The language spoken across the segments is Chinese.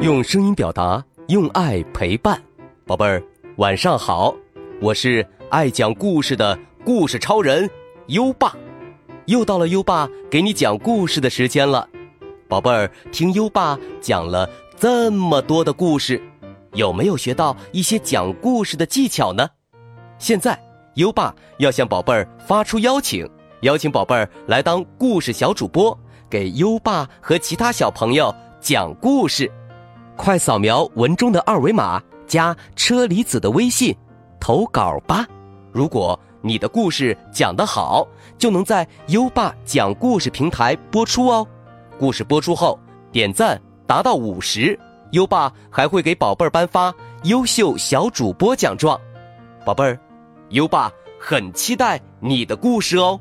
用声音表达，用爱陪伴，宝贝儿，晚上好！我是爱讲故事的故事超人优爸，又到了优爸给你讲故事的时间了。宝贝儿，听优爸讲了这么多的故事，有没有学到一些讲故事的技巧呢？现在，优爸要向宝贝儿发出邀请，邀请宝贝儿来当故事小主播，给优爸和其他小朋友讲故事。快扫描文中的二维码，加车厘子的微信，投稿吧！如果你的故事讲得好，就能在优爸讲故事平台播出哦。故事播出后，点赞达到五十，优爸还会给宝贝儿颁发优秀小主播奖状。宝贝儿，优爸很期待你的故事哦。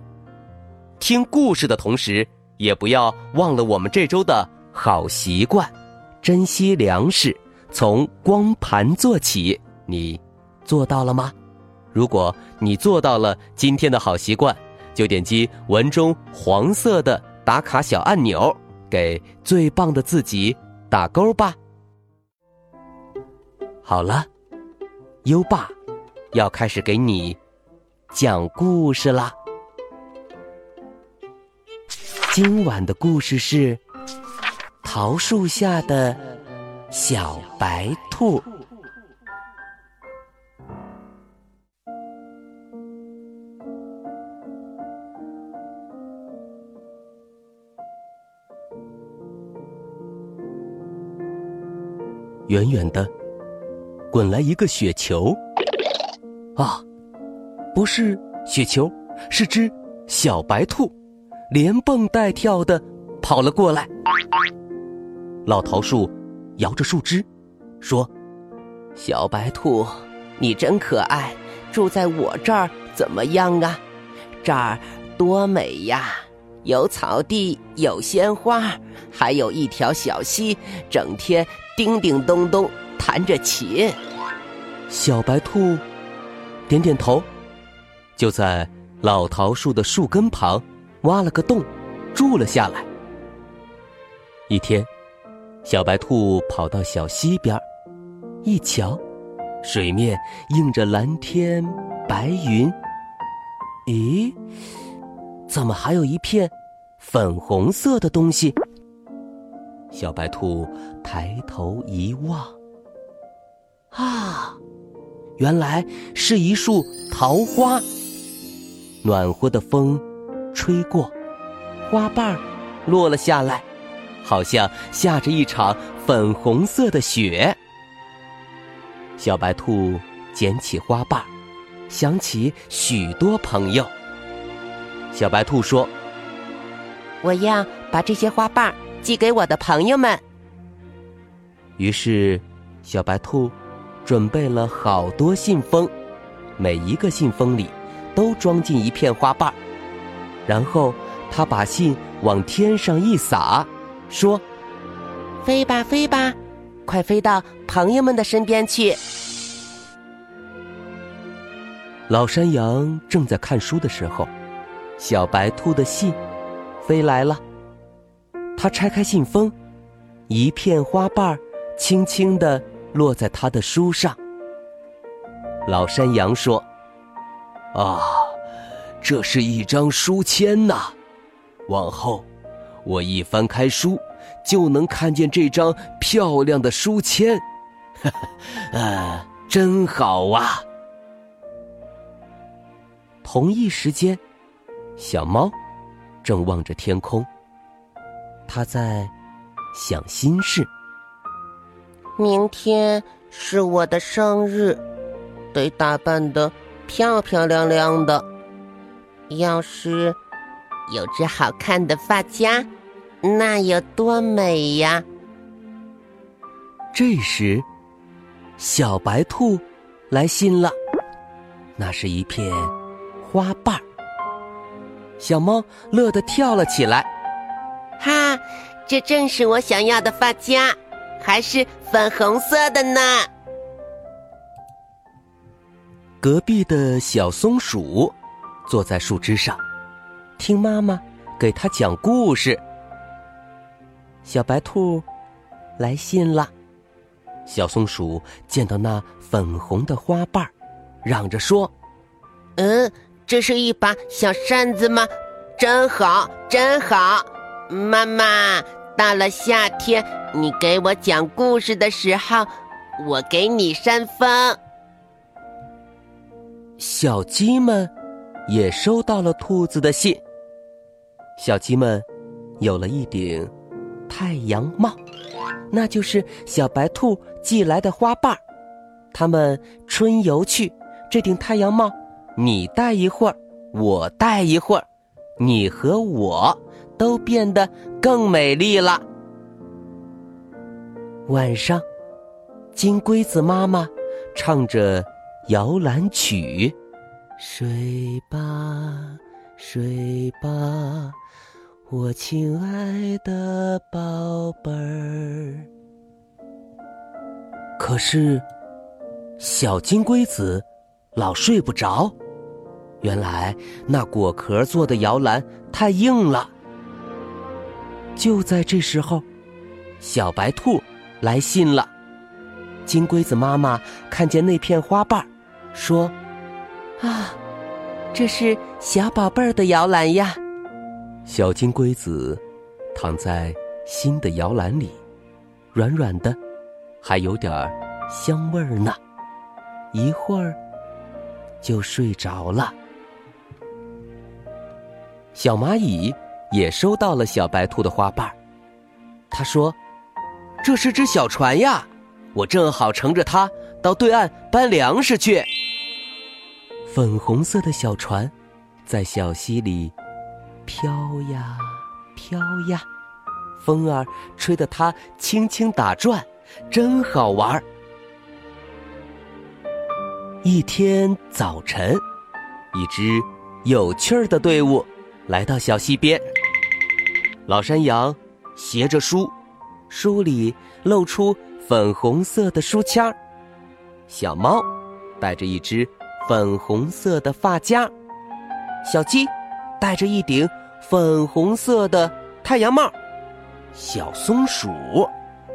听故事的同时，也不要忘了我们这周的好习惯。珍惜粮食，从光盘做起。你做到了吗？如果你做到了今天的好习惯，就点击文中黄色的打卡小按钮，给最棒的自己打勾吧。好了，优爸要开始给你讲故事啦。今晚的故事是。桃树下的小白兔。远远的，滚来一个雪球。啊，不是雪球，是只小白兔，连蹦带跳的跑了过来。老桃树摇着树枝，说：“小白兔，你真可爱，住在我这儿怎么样啊？这儿多美呀！有草地，有鲜花，还有一条小溪，整天叮叮咚咚弹着琴。”小白兔点点头，就在老桃树的树根旁挖了个洞，住了下来。一天。小白兔跑到小溪边一瞧，水面映着蓝天白云。咦，怎么还有一片粉红色的东西？小白兔抬头一望，啊，原来是一束桃花。暖和的风吹过，花瓣落了下来。好像下着一场粉红色的雪。小白兔捡起花瓣，想起许多朋友。小白兔说：“我要把这些花瓣寄给我的朋友们。”于是，小白兔准备了好多信封，每一个信封里都装进一片花瓣。然后，他把信往天上一撒。说：“飞吧，飞吧，快飞到朋友们的身边去。”老山羊正在看书的时候，小白兔的信飞来了。他拆开信封，一片花瓣轻轻的落在他的书上。老山羊说：“啊，这是一张书签呐，往后。”我一翻开书，就能看见这张漂亮的书签，哈哈，啊，真好啊！同一时间，小猫正望着天空，它在想心事。明天是我的生日，得打扮的漂漂亮亮的。要是有只好看的发夹。那有多美呀！这时，小白兔来信了，那是一片花瓣小猫乐得跳了起来，哈，这正是我想要的发夹，还是粉红色的呢。隔壁的小松鼠坐在树枝上，听妈妈给它讲故事。小白兔来信了，小松鼠见到那粉红的花瓣，嚷着说：“嗯，这是一把小扇子吗？真好，真好！妈妈，到了夏天，你给我讲故事的时候，我给你扇风。”小鸡们也收到了兔子的信。小鸡们有了一顶太阳帽，那就是小白兔寄来的花瓣儿。他们春游去，这顶太阳帽，你戴一会儿，我戴一会儿，你和我都变得更美丽了。晚上，金龟子妈妈唱着。摇篮曲，睡吧，睡吧，我亲爱的宝贝儿。可是，小金龟子老睡不着。原来那果壳做的摇篮太硬了。就在这时候，小白兔来信了。金龟子妈妈看见那片花瓣。说：“啊，这是小宝贝儿的摇篮呀。”小金龟子躺在新的摇篮里，软软的，还有点香味儿呢。一会儿就睡着了。小蚂蚁也收到了小白兔的花瓣儿，他说：“这是只小船呀，我正好乘着它到对岸搬粮食去。”粉红色的小船，在小溪里飘呀飘呀，风儿吹得它轻轻打转，真好玩儿。一天早晨，一支有趣儿的队伍来到小溪边。老山羊携着书，书里露出粉红色的书签儿。小猫带着一只。粉红色的发夹，小鸡戴着一顶粉红色的太阳帽，小松鼠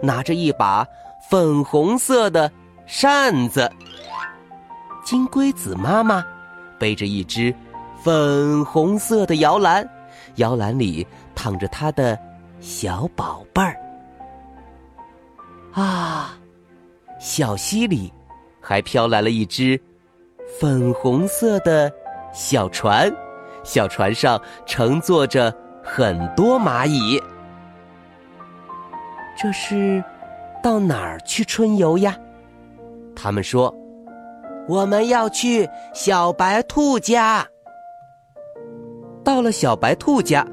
拿着一把粉红色的扇子，金龟子妈妈背着一只粉红色的摇篮，摇篮里躺着她的小宝贝儿。啊，小溪里还飘来了一只。粉红色的小船，小船上乘坐着很多蚂蚁。这是到哪儿去春游呀？他们说：“我们要去小白兔家。”到了小白兔家，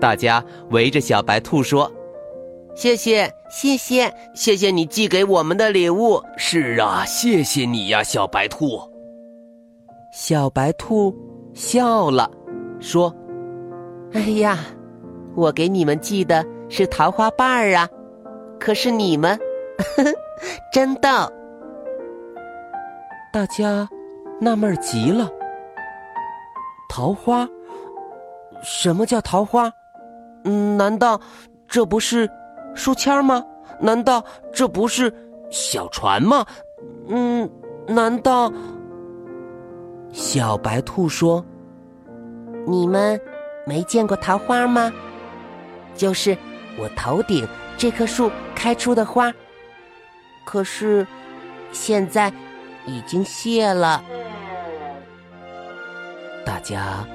大家围着小白兔说：“谢谢，谢谢，谢谢你寄给我们的礼物。”是啊，谢谢你呀，小白兔。小白兔笑了，说：“哎呀，我给你们寄的是桃花瓣儿啊，可是你们，呵呵，真逗。”大家纳闷极了。桃花？什么叫桃花？嗯，难道这不是书签吗？难道这不是小船吗？嗯，难道？小白兔说：“你们没见过桃花吗？就是我头顶这棵树开出的花。可是现在已经谢了。”大家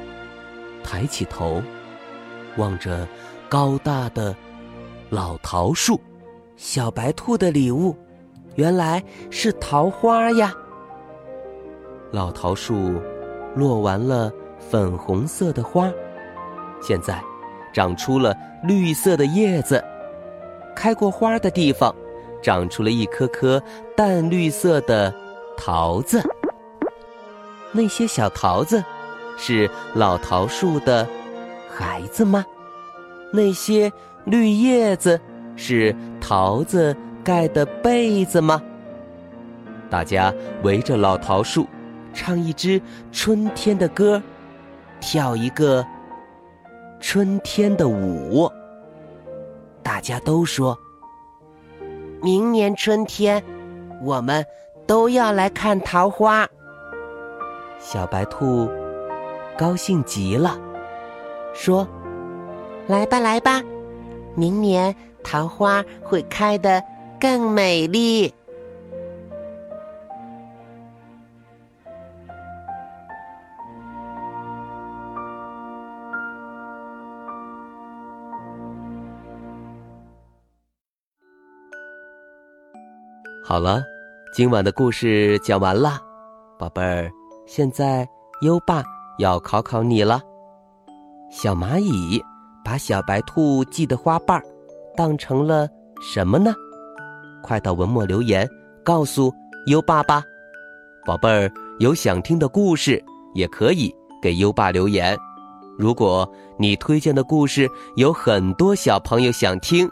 抬起头，望着高大的老桃树。小白兔的礼物，原来是桃花呀。老桃树落完了粉红色的花，现在长出了绿色的叶子。开过花的地方，长出了一颗颗淡绿色的桃子。那些小桃子是老桃树的孩子吗？那些绿叶子是桃子盖的被子吗？大家围着老桃树。唱一支春天的歌，跳一个春天的舞。大家都说，明年春天我们都要来看桃花。小白兔高兴极了，说：“来吧，来吧，明年桃花会开得更美丽。”好了，今晚的故事讲完了，宝贝儿。现在优爸要考考你了。小蚂蚁把小白兔系的花瓣当成了什么呢？快到文末留言告诉优爸吧。宝贝儿，有想听的故事也可以给优爸留言。如果你推荐的故事有很多小朋友想听，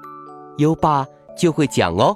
优爸就会讲哦。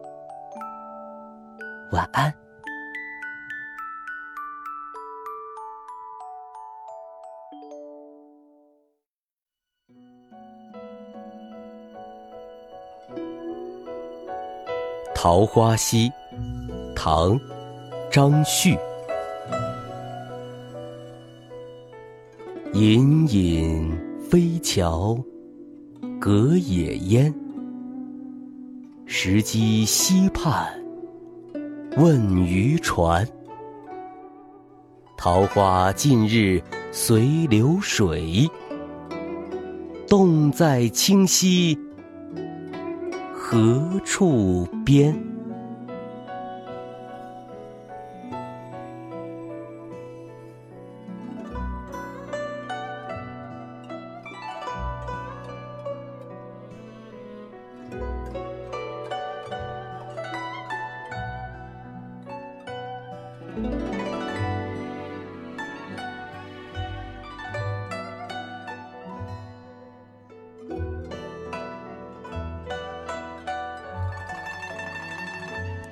晚安。《桃花溪》唐·张旭。隐隐飞桥隔野烟，石矶西畔。问渔船，桃花尽日随流水。洞在清溪何处边？《